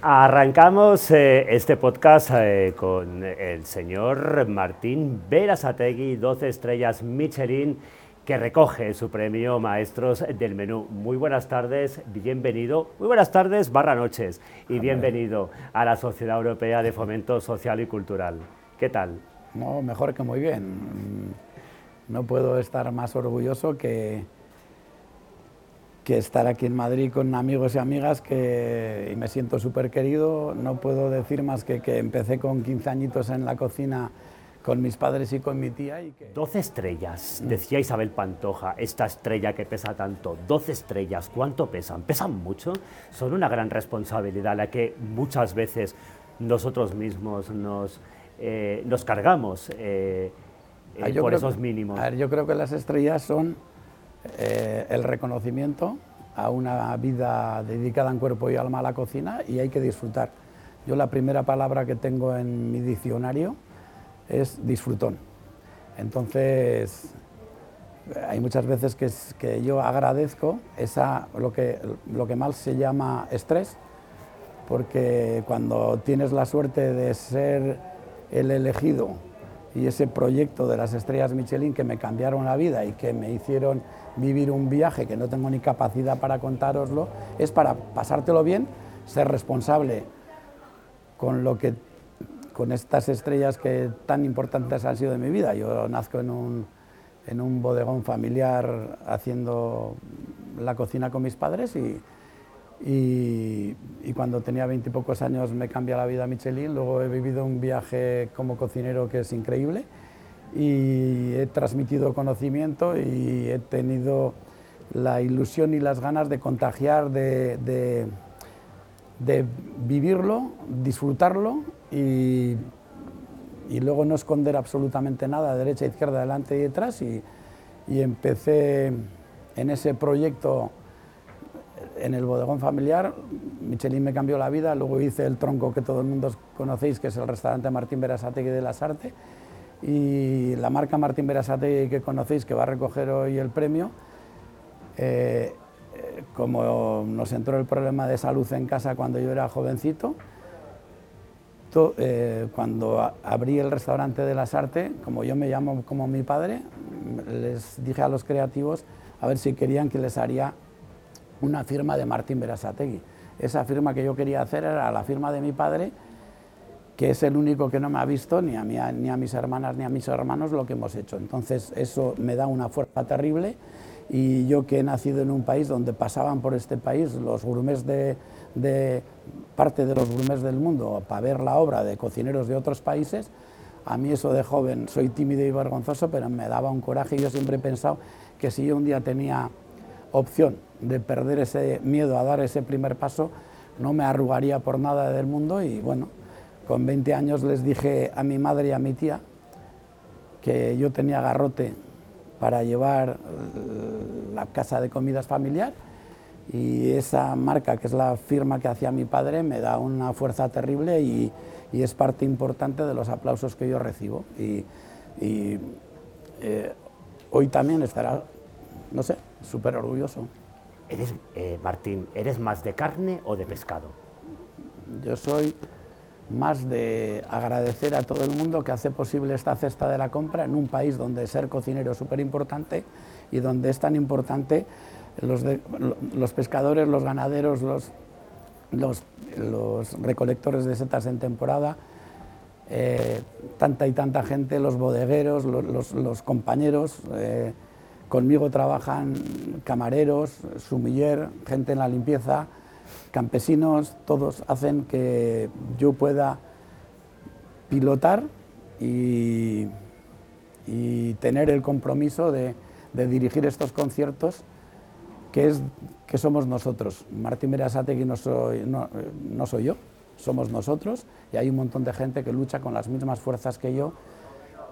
Arrancamos eh, este podcast eh, con el señor Martín Verasategui, 12 estrellas Michelin, que recoge su premio Maestros del Menú. Muy buenas tardes, bienvenido, muy buenas tardes, barra noches, y bienvenido a la Sociedad Europea de Fomento Social y Cultural. ¿Qué tal? No, mejor que muy bien. No puedo estar más orgulloso que, que estar aquí en Madrid con amigos y amigas que y me siento súper querido. No puedo decir más que que empecé con 15 añitos en la cocina con mis padres y con mi tía. Y que... 12 estrellas, decía Isabel Pantoja, esta estrella que pesa tanto, 12 estrellas, ¿cuánto pesan? ¿Pesan mucho? Son una gran responsabilidad la que muchas veces nosotros mismos nos, eh, nos cargamos eh, eh, por esos mínimos. A ver, yo creo que las estrellas son eh, el reconocimiento a una vida dedicada en cuerpo y alma a la cocina y hay que disfrutar. Yo la primera palabra que tengo en mi diccionario es disfrutón. Entonces, hay muchas veces que, que yo agradezco esa, lo, que, lo que mal se llama estrés, porque cuando tienes la suerte de ser el elegido y ese proyecto de las estrellas Michelin que me cambiaron la vida y que me hicieron vivir un viaje que no tengo ni capacidad para contároslo, es para pasártelo bien, ser responsable con lo que con estas estrellas que tan importantes han sido de mi vida. Yo nazco en un, en un bodegón familiar haciendo la cocina con mis padres y, y, cuando tenía veintipocos años me cambia la vida Michelin, luego he vivido un viaje como cocinero que es increíble y he transmitido conocimiento y he tenido la ilusión y las ganas de contagiar, de, de, de vivirlo, disfrutarlo y, y, luego no esconder absolutamente nada, derecha, izquierda, adelante y detrás. Y, y empecé en ese proyecto en el bodegón familiar, Michelin me cambió la vida, luego hice el tronco que todo el mundo conocéis, que es el restaurante Martín Berasategui de las Artes, y la marca Martín Berasategui que conocéis, que va a recoger hoy el premio, eh, eh, como nos entró el problema de salud en casa cuando yo era jovencito, to, eh, cuando abrí el restaurante de las Artes, como yo me llamo como mi padre, les dije a los creativos a ver si querían que les haría una firma de Martín Berasategui. Esa firma que yo quería hacer era la firma de mi padre, que es el único que no me ha visto, ni a, mí, ni a mis hermanas ni a mis hermanos, lo que hemos hecho. Entonces eso me da una fuerza terrible y yo que he nacido en un país donde pasaban por este país los gourmets de, de parte de los gourmets del mundo para ver la obra de cocineros de otros países, a mí eso de joven soy tímido y vergonzoso, pero me daba un coraje y yo siempre he pensado que si yo un día tenía opción de perder ese miedo a dar ese primer paso, no me arrugaría por nada del mundo y bueno, con 20 años les dije a mi madre y a mi tía que yo tenía garrote para llevar la casa de comidas familiar y esa marca, que es la firma que hacía mi padre, me da una fuerza terrible y, es parte importante de los aplausos que yo recibo. Y, y eh, hoy también estará, no sé, súper orgulloso. Eh, Martín, ¿eres más de carne o de pescado? Yo soy más de agradecer a todo el mundo que hace posible esta cesta de la compra en un país donde ser cocinero es súper importante y donde es tan importante los, pescadores, los ganaderos, los, recolectores de setas en temporada, eh, tanta y tanta gente, los bodegueros, los, los compañeros. Eh, Conmigo trabajan camareros, sumiller, gente en la limpieza, campesinos, todos hacen que yo pueda pilotar y, tener el compromiso de, dirigir estos conciertos que, es, que somos nosotros. Martín Berasategui no, no soy yo, somos nosotros y hay un montón de gente que lucha con las mismas fuerzas que yo.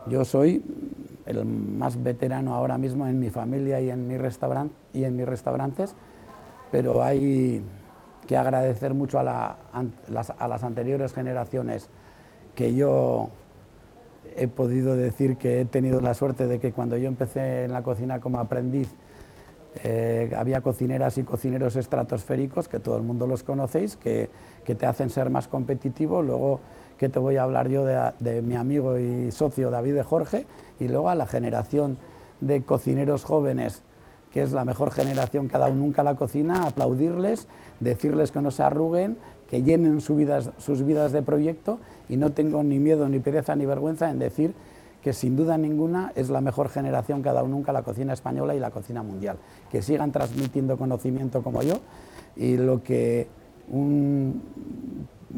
Yo soy el más veterano ahora mismo en mi familia y en, mi y en mis restaurantes, pero hay que agradecer mucho a, a las anteriores generaciones que yo he podido decir que he tenido la suerte de que cuando yo empecé en la cocina como aprendiz, Eh, había cocineras y cocineros estratosféricos, que todo el mundo los conocéis, que, que te hacen ser más competitivo. Luego, que te voy a hablar yo de, de, mi amigo y socio David de Jorge, y luego a la generación de cocineros jóvenes, que es la mejor generación que ha dado nunca la cocina, aplaudirles, decirles que no se arruguen, que llenen vidas, sus vidas de proyecto, y no tengo ni miedo, ni pereza, ni vergüenza en decir que sin duda ninguna es la mejor generación que ha dado nunca la cocina española y la cocina mundial. Que sigan transmitiendo conocimiento como yo y lo que un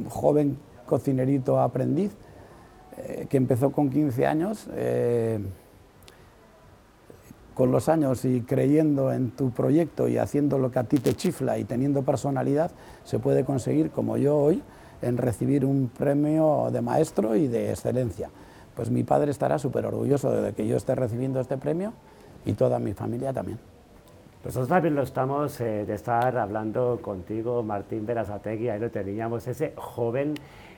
joven cocinerito aprendiz eh, que empezó con 15 años, eh, con los años y creyendo en tu proyecto y haciendo lo que a ti te chifla y teniendo personalidad, se puede conseguir, como yo hoy, en recibir un premio de maestro y de excelencia pues mi padre estará súper orgulloso de que yo esté recibiendo este premio y toda mi familia también. Nosotros también lo estamos eh, de estar hablando contigo, Martín Berasategui, ahí lo teníamos, ese joven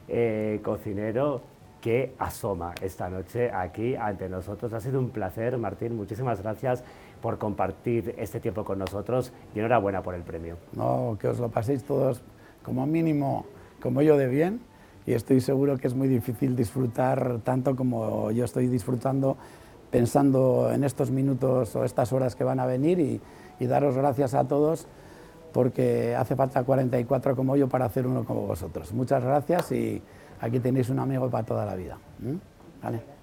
eh, cocinero que asoma esta noche aquí ante nosotros. Ha sido un placer, Martín, muchísimas gracias por compartir este tiempo con nosotros y enhorabuena por el premio. No, que os lo paséis todos como mínimo, como yo de bien y estoy seguro que es muy difícil disfrutar tanto como yo estoy disfrutando pensando en estos minutos o estas horas que van a venir y, daros gracias a todos porque hace falta 44 como yo para hacer uno como vosotros. Muchas gracias y aquí tenéis un amigo para toda la vida. ¿Vale?